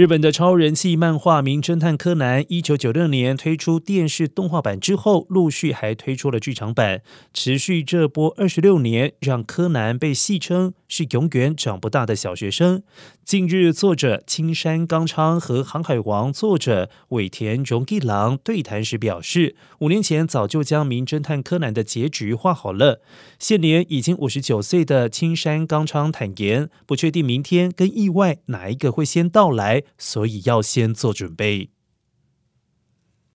日本的超人气漫画《名侦探柯南》，一九九六年推出电视动画版之后，陆续还推出了剧场版，持续这波二十六年，让柯南被戏称是永远长不大的小学生。近日，作者青山刚昌和《航海王》作者尾田荣一郎对谈时表示，五年前早就将《名侦探柯南》的结局画好了。现年已经五十九岁的青山刚昌坦言，不确定明天跟意外哪一个会先到来。所以要先做准备。